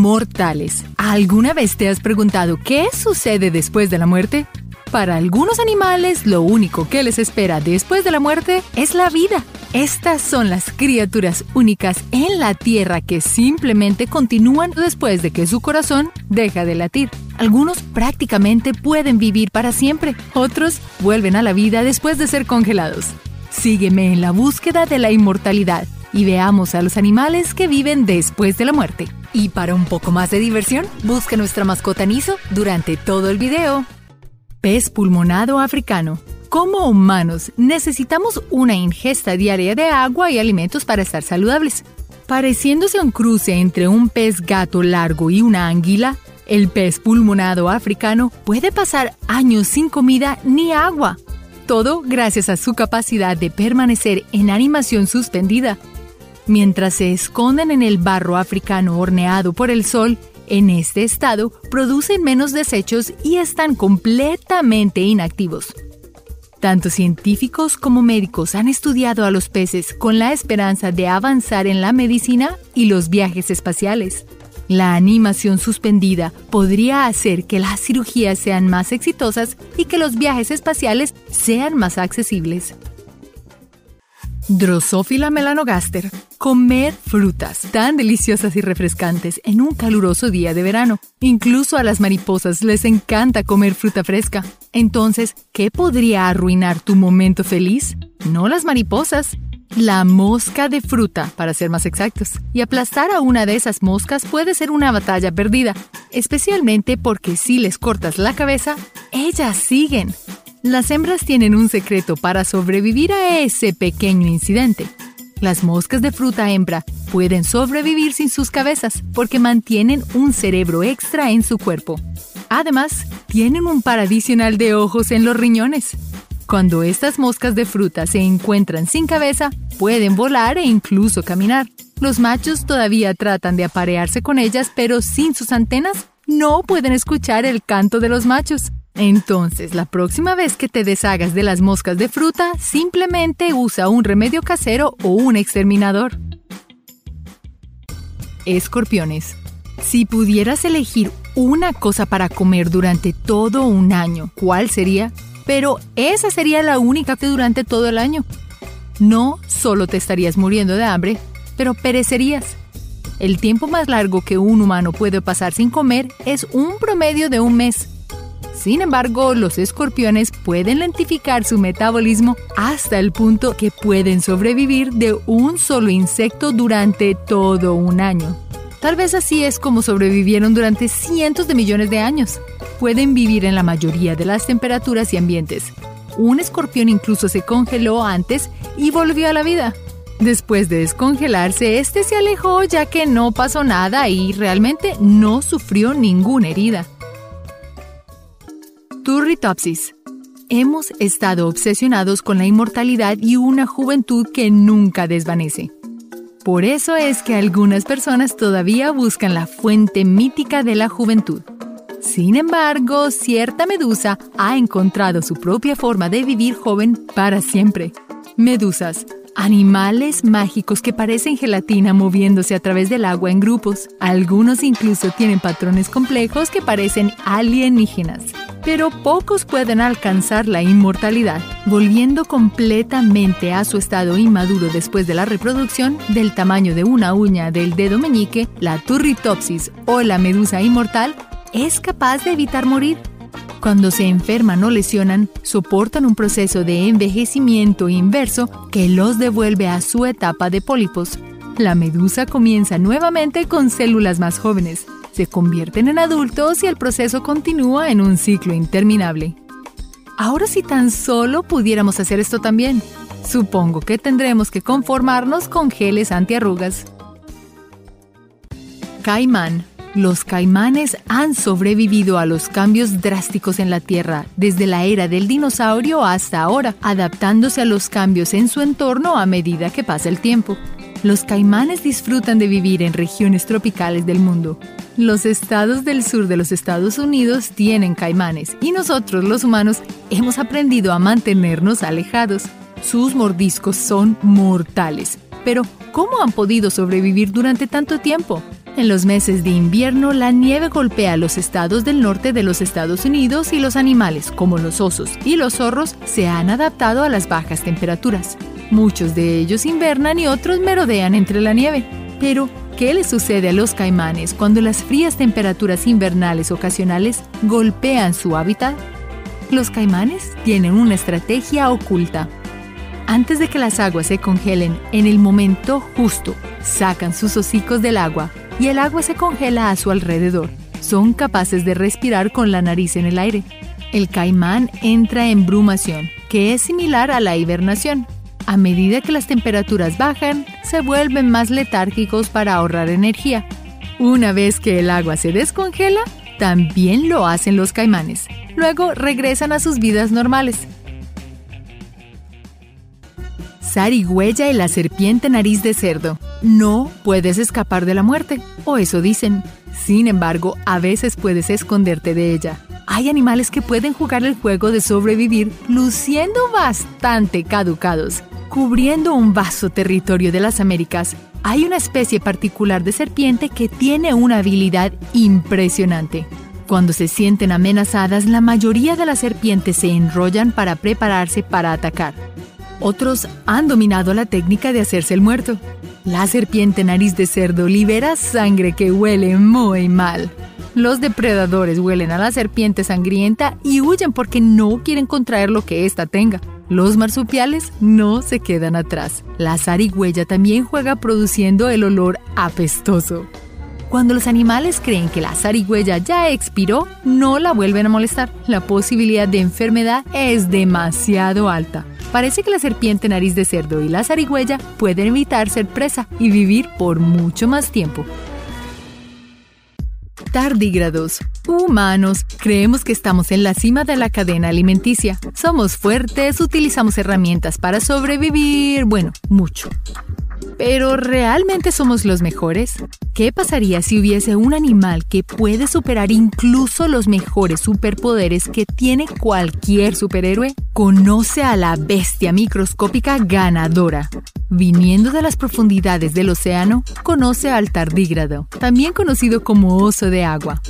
Inmortales. ¿Alguna vez te has preguntado qué sucede después de la muerte? Para algunos animales, lo único que les espera después de la muerte es la vida. Estas son las criaturas únicas en la Tierra que simplemente continúan después de que su corazón deja de latir. Algunos prácticamente pueden vivir para siempre, otros vuelven a la vida después de ser congelados. Sígueme en la búsqueda de la inmortalidad y veamos a los animales que viven después de la muerte. Y para un poco más de diversión, busca nuestra mascota Niso durante todo el video. Pez pulmonado africano. Como humanos, necesitamos una ingesta diaria de agua y alimentos para estar saludables. Pareciéndose un cruce entre un pez gato largo y una anguila, el pez pulmonado africano puede pasar años sin comida ni agua. Todo gracias a su capacidad de permanecer en animación suspendida. Mientras se esconden en el barro africano horneado por el sol, en este estado, producen menos desechos y están completamente inactivos. Tanto científicos como médicos han estudiado a los peces con la esperanza de avanzar en la medicina y los viajes espaciales. La animación suspendida podría hacer que las cirugías sean más exitosas y que los viajes espaciales sean más accesibles. Drosophila melanogaster. Comer frutas tan deliciosas y refrescantes en un caluroso día de verano. Incluso a las mariposas les encanta comer fruta fresca. Entonces, ¿qué podría arruinar tu momento feliz? No las mariposas. La mosca de fruta, para ser más exactos. Y aplastar a una de esas moscas puede ser una batalla perdida, especialmente porque si les cortas la cabeza, ellas siguen. Las hembras tienen un secreto para sobrevivir a ese pequeño incidente. Las moscas de fruta hembra pueden sobrevivir sin sus cabezas porque mantienen un cerebro extra en su cuerpo. Además, tienen un par adicional de ojos en los riñones. Cuando estas moscas de fruta se encuentran sin cabeza, pueden volar e incluso caminar. Los machos todavía tratan de aparearse con ellas, pero sin sus antenas no pueden escuchar el canto de los machos. Entonces, la próxima vez que te deshagas de las moscas de fruta, simplemente usa un remedio casero o un exterminador. Escorpiones. Si pudieras elegir una cosa para comer durante todo un año, ¿cuál sería? Pero esa sería la única que durante todo el año. No solo te estarías muriendo de hambre, pero perecerías. El tiempo más largo que un humano puede pasar sin comer es un promedio de un mes. Sin embargo, los escorpiones pueden lentificar su metabolismo hasta el punto que pueden sobrevivir de un solo insecto durante todo un año. Tal vez así es como sobrevivieron durante cientos de millones de años. Pueden vivir en la mayoría de las temperaturas y ambientes. Un escorpión incluso se congeló antes y volvió a la vida. Después de descongelarse, este se alejó ya que no pasó nada y realmente no sufrió ninguna herida. Turritopsis. Hemos estado obsesionados con la inmortalidad y una juventud que nunca desvanece. Por eso es que algunas personas todavía buscan la fuente mítica de la juventud. Sin embargo, cierta medusa ha encontrado su propia forma de vivir joven para siempre. Medusas, animales mágicos que parecen gelatina moviéndose a través del agua en grupos. Algunos incluso tienen patrones complejos que parecen alienígenas pero pocos pueden alcanzar la inmortalidad, volviendo completamente a su estado inmaduro después de la reproducción del tamaño de una uña del dedo meñique, la turritopsis o la medusa inmortal es capaz de evitar morir. Cuando se enferman o lesionan, soportan un proceso de envejecimiento inverso que los devuelve a su etapa de pólipos. La medusa comienza nuevamente con células más jóvenes, se convierten en adultos y el proceso continúa en un ciclo interminable. Ahora si tan solo pudiéramos hacer esto también, supongo que tendremos que conformarnos con geles antiarrugas. Caimán. Los caimanes han sobrevivido a los cambios drásticos en la Tierra desde la era del dinosaurio hasta ahora, adaptándose a los cambios en su entorno a medida que pasa el tiempo. Los caimanes disfrutan de vivir en regiones tropicales del mundo. Los estados del sur de los Estados Unidos tienen caimanes y nosotros los humanos hemos aprendido a mantenernos alejados. Sus mordiscos son mortales. Pero, ¿cómo han podido sobrevivir durante tanto tiempo? En los meses de invierno, la nieve golpea los estados del norte de los Estados Unidos y los animales, como los osos y los zorros, se han adaptado a las bajas temperaturas. Muchos de ellos invernan y otros merodean entre la nieve. Pero, ¿qué le sucede a los caimanes cuando las frías temperaturas invernales ocasionales golpean su hábitat? Los caimanes tienen una estrategia oculta. Antes de que las aguas se congelen en el momento justo, sacan sus hocicos del agua y el agua se congela a su alrededor. Son capaces de respirar con la nariz en el aire. El caimán entra en brumación, que es similar a la hibernación. A medida que las temperaturas bajan, se vuelven más letárgicos para ahorrar energía. Una vez que el agua se descongela, también lo hacen los caimanes. Luego regresan a sus vidas normales. Sarigüeya y la serpiente nariz de cerdo. No puedes escapar de la muerte, o eso dicen. Sin embargo, a veces puedes esconderte de ella. Hay animales que pueden jugar el juego de sobrevivir luciendo bastante caducados, cubriendo un vasto territorio de las Américas. Hay una especie particular de serpiente que tiene una habilidad impresionante. Cuando se sienten amenazadas, la mayoría de las serpientes se enrollan para prepararse para atacar. Otros han dominado la técnica de hacerse el muerto. La serpiente nariz de cerdo libera sangre que huele muy mal. Los depredadores huelen a la serpiente sangrienta y huyen porque no quieren contraer lo que ésta tenga. Los marsupiales no se quedan atrás. La zarigüeya también juega produciendo el olor apestoso. Cuando los animales creen que la zarigüeya ya expiró, no la vuelven a molestar. La posibilidad de enfermedad es demasiado alta. Parece que la serpiente nariz de cerdo y la zarigüeya pueden evitar ser presa y vivir por mucho más tiempo. Tardígrados. Humanos, creemos que estamos en la cima de la cadena alimenticia. Somos fuertes, utilizamos herramientas para sobrevivir, bueno, mucho. ¿Pero realmente somos los mejores? ¿Qué pasaría si hubiese un animal que puede superar incluso los mejores superpoderes que tiene cualquier superhéroe? Conoce a la bestia microscópica ganadora. Viniendo de las profundidades del océano, conoce al tardígrado, también conocido como oso de agua.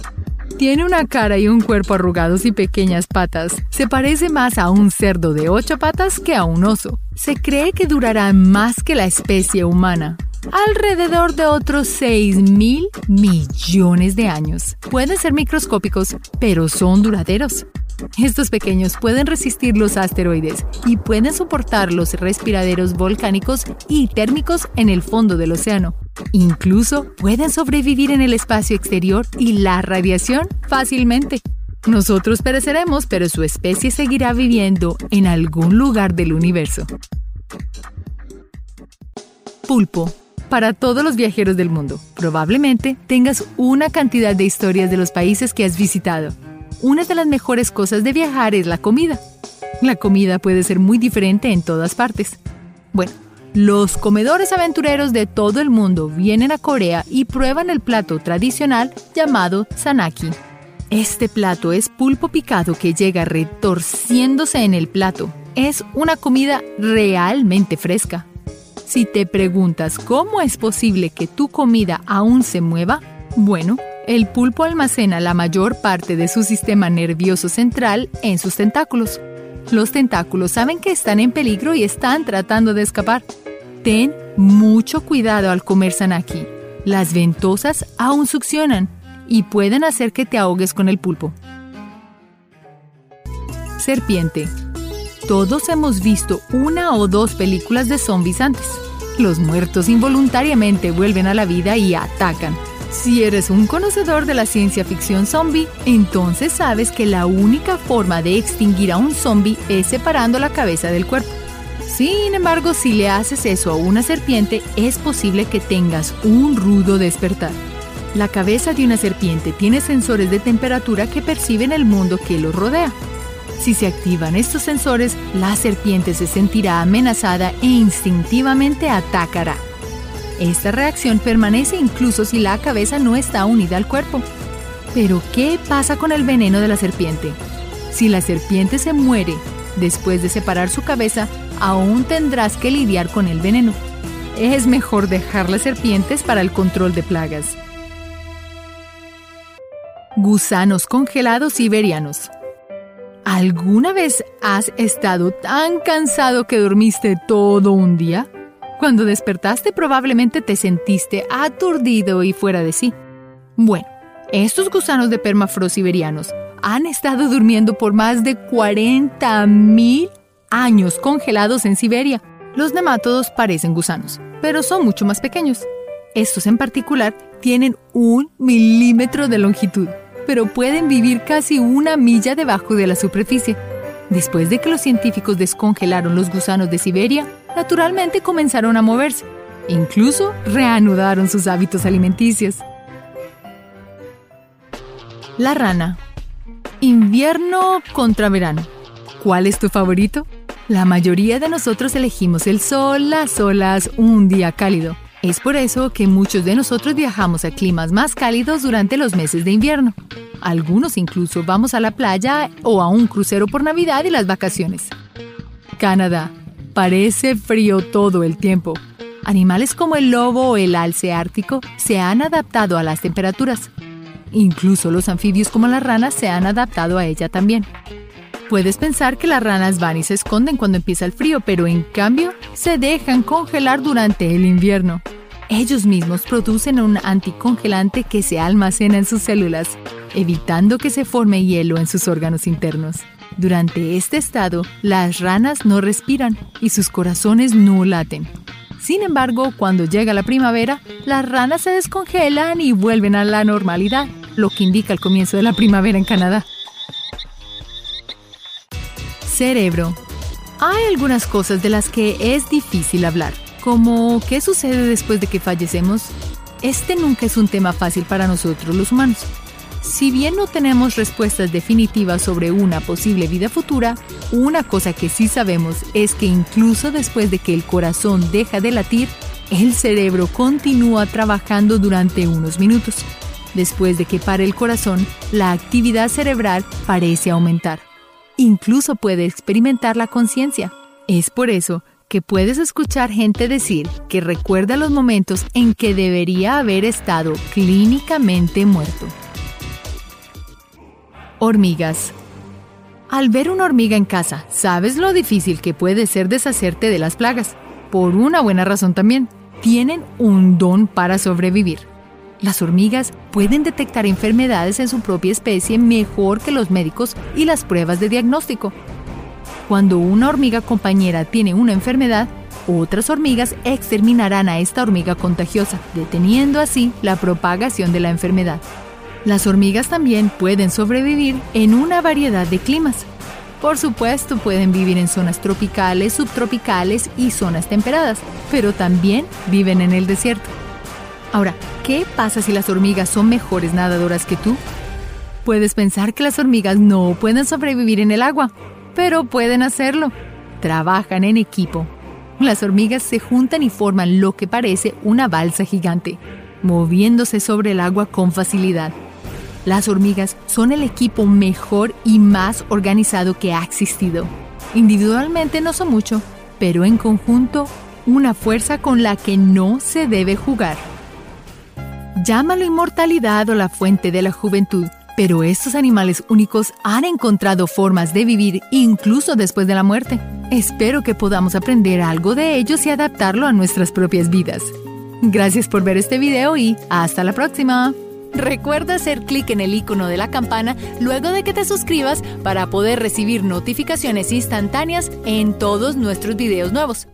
Tiene una cara y un cuerpo arrugados y pequeñas patas. Se parece más a un cerdo de ocho patas que a un oso. Se cree que durará más que la especie humana, alrededor de otros 6 mil millones de años. Pueden ser microscópicos, pero son duraderos. Estos pequeños pueden resistir los asteroides y pueden soportar los respiraderos volcánicos y térmicos en el fondo del océano. Incluso pueden sobrevivir en el espacio exterior y la radiación fácilmente. Nosotros pereceremos, pero su especie seguirá viviendo en algún lugar del universo. Pulpo. Para todos los viajeros del mundo, probablemente tengas una cantidad de historias de los países que has visitado una de las mejores cosas de viajar es la comida. La comida puede ser muy diferente en todas partes. Bueno, los comedores aventureros de todo el mundo vienen a Corea y prueban el plato tradicional llamado sanaki. Este plato es pulpo picado que llega retorciéndose en el plato. Es una comida realmente fresca. Si te preguntas cómo es posible que tu comida aún se mueva, bueno, el pulpo almacena la mayor parte de su sistema nervioso central en sus tentáculos. Los tentáculos saben que están en peligro y están tratando de escapar. Ten mucho cuidado al comer sanaki. Las ventosas aún succionan y pueden hacer que te ahogues con el pulpo. Serpiente. Todos hemos visto una o dos películas de zombies antes. Los muertos involuntariamente vuelven a la vida y atacan. Si eres un conocedor de la ciencia ficción zombie, entonces sabes que la única forma de extinguir a un zombie es separando la cabeza del cuerpo. Sin embargo, si le haces eso a una serpiente, es posible que tengas un rudo despertar. La cabeza de una serpiente tiene sensores de temperatura que perciben el mundo que lo rodea. Si se activan estos sensores, la serpiente se sentirá amenazada e instintivamente atacará. Esta reacción permanece incluso si la cabeza no está unida al cuerpo. Pero, ¿qué pasa con el veneno de la serpiente? Si la serpiente se muere después de separar su cabeza, aún tendrás que lidiar con el veneno. Es mejor dejar las serpientes para el control de plagas. Gusanos congelados siberianos. ¿Alguna vez has estado tan cansado que dormiste todo un día? Cuando despertaste probablemente te sentiste aturdido y fuera de sí. Bueno, estos gusanos de permafrost siberianos han estado durmiendo por más de 40.000 años congelados en Siberia. Los nemátodos parecen gusanos, pero son mucho más pequeños. Estos en particular tienen un milímetro de longitud, pero pueden vivir casi una milla debajo de la superficie. Después de que los científicos descongelaron los gusanos de Siberia, naturalmente comenzaron a moverse. Incluso reanudaron sus hábitos alimenticios. La rana. Invierno contra verano. ¿Cuál es tu favorito? La mayoría de nosotros elegimos el sol, las olas, un día cálido. Es por eso que muchos de nosotros viajamos a climas más cálidos durante los meses de invierno. Algunos incluso vamos a la playa o a un crucero por Navidad y las vacaciones. Canadá. Parece frío todo el tiempo. Animales como el lobo o el alce ártico se han adaptado a las temperaturas. Incluso los anfibios como las ranas se han adaptado a ella también. Puedes pensar que las ranas van y se esconden cuando empieza el frío, pero en cambio se dejan congelar durante el invierno. Ellos mismos producen un anticongelante que se almacena en sus células, evitando que se forme hielo en sus órganos internos. Durante este estado, las ranas no respiran y sus corazones no laten. Sin embargo, cuando llega la primavera, las ranas se descongelan y vuelven a la normalidad, lo que indica el comienzo de la primavera en Canadá. Cerebro. Hay algunas cosas de las que es difícil hablar, como qué sucede después de que fallecemos. Este nunca es un tema fácil para nosotros los humanos. Si bien no tenemos respuestas definitivas sobre una posible vida futura, una cosa que sí sabemos es que incluso después de que el corazón deja de latir, el cerebro continúa trabajando durante unos minutos. Después de que pare el corazón, la actividad cerebral parece aumentar incluso puede experimentar la conciencia. Es por eso que puedes escuchar gente decir que recuerda los momentos en que debería haber estado clínicamente muerto. Hormigas. Al ver una hormiga en casa, sabes lo difícil que puede ser deshacerte de las plagas. Por una buena razón también. Tienen un don para sobrevivir. Las hormigas pueden detectar enfermedades en su propia especie mejor que los médicos y las pruebas de diagnóstico. Cuando una hormiga compañera tiene una enfermedad, otras hormigas exterminarán a esta hormiga contagiosa, deteniendo así la propagación de la enfermedad. Las hormigas también pueden sobrevivir en una variedad de climas. Por supuesto, pueden vivir en zonas tropicales, subtropicales y zonas temperadas, pero también viven en el desierto. Ahora, ¿qué pasa si las hormigas son mejores nadadoras que tú? Puedes pensar que las hormigas no pueden sobrevivir en el agua, pero pueden hacerlo. Trabajan en equipo. Las hormigas se juntan y forman lo que parece una balsa gigante, moviéndose sobre el agua con facilidad. Las hormigas son el equipo mejor y más organizado que ha existido. Individualmente no son mucho, pero en conjunto, una fuerza con la que no se debe jugar. Llámalo inmortalidad o la fuente de la juventud, pero estos animales únicos han encontrado formas de vivir incluso después de la muerte. Espero que podamos aprender algo de ellos y adaptarlo a nuestras propias vidas. Gracias por ver este video y hasta la próxima. Recuerda hacer clic en el icono de la campana luego de que te suscribas para poder recibir notificaciones instantáneas en todos nuestros videos nuevos.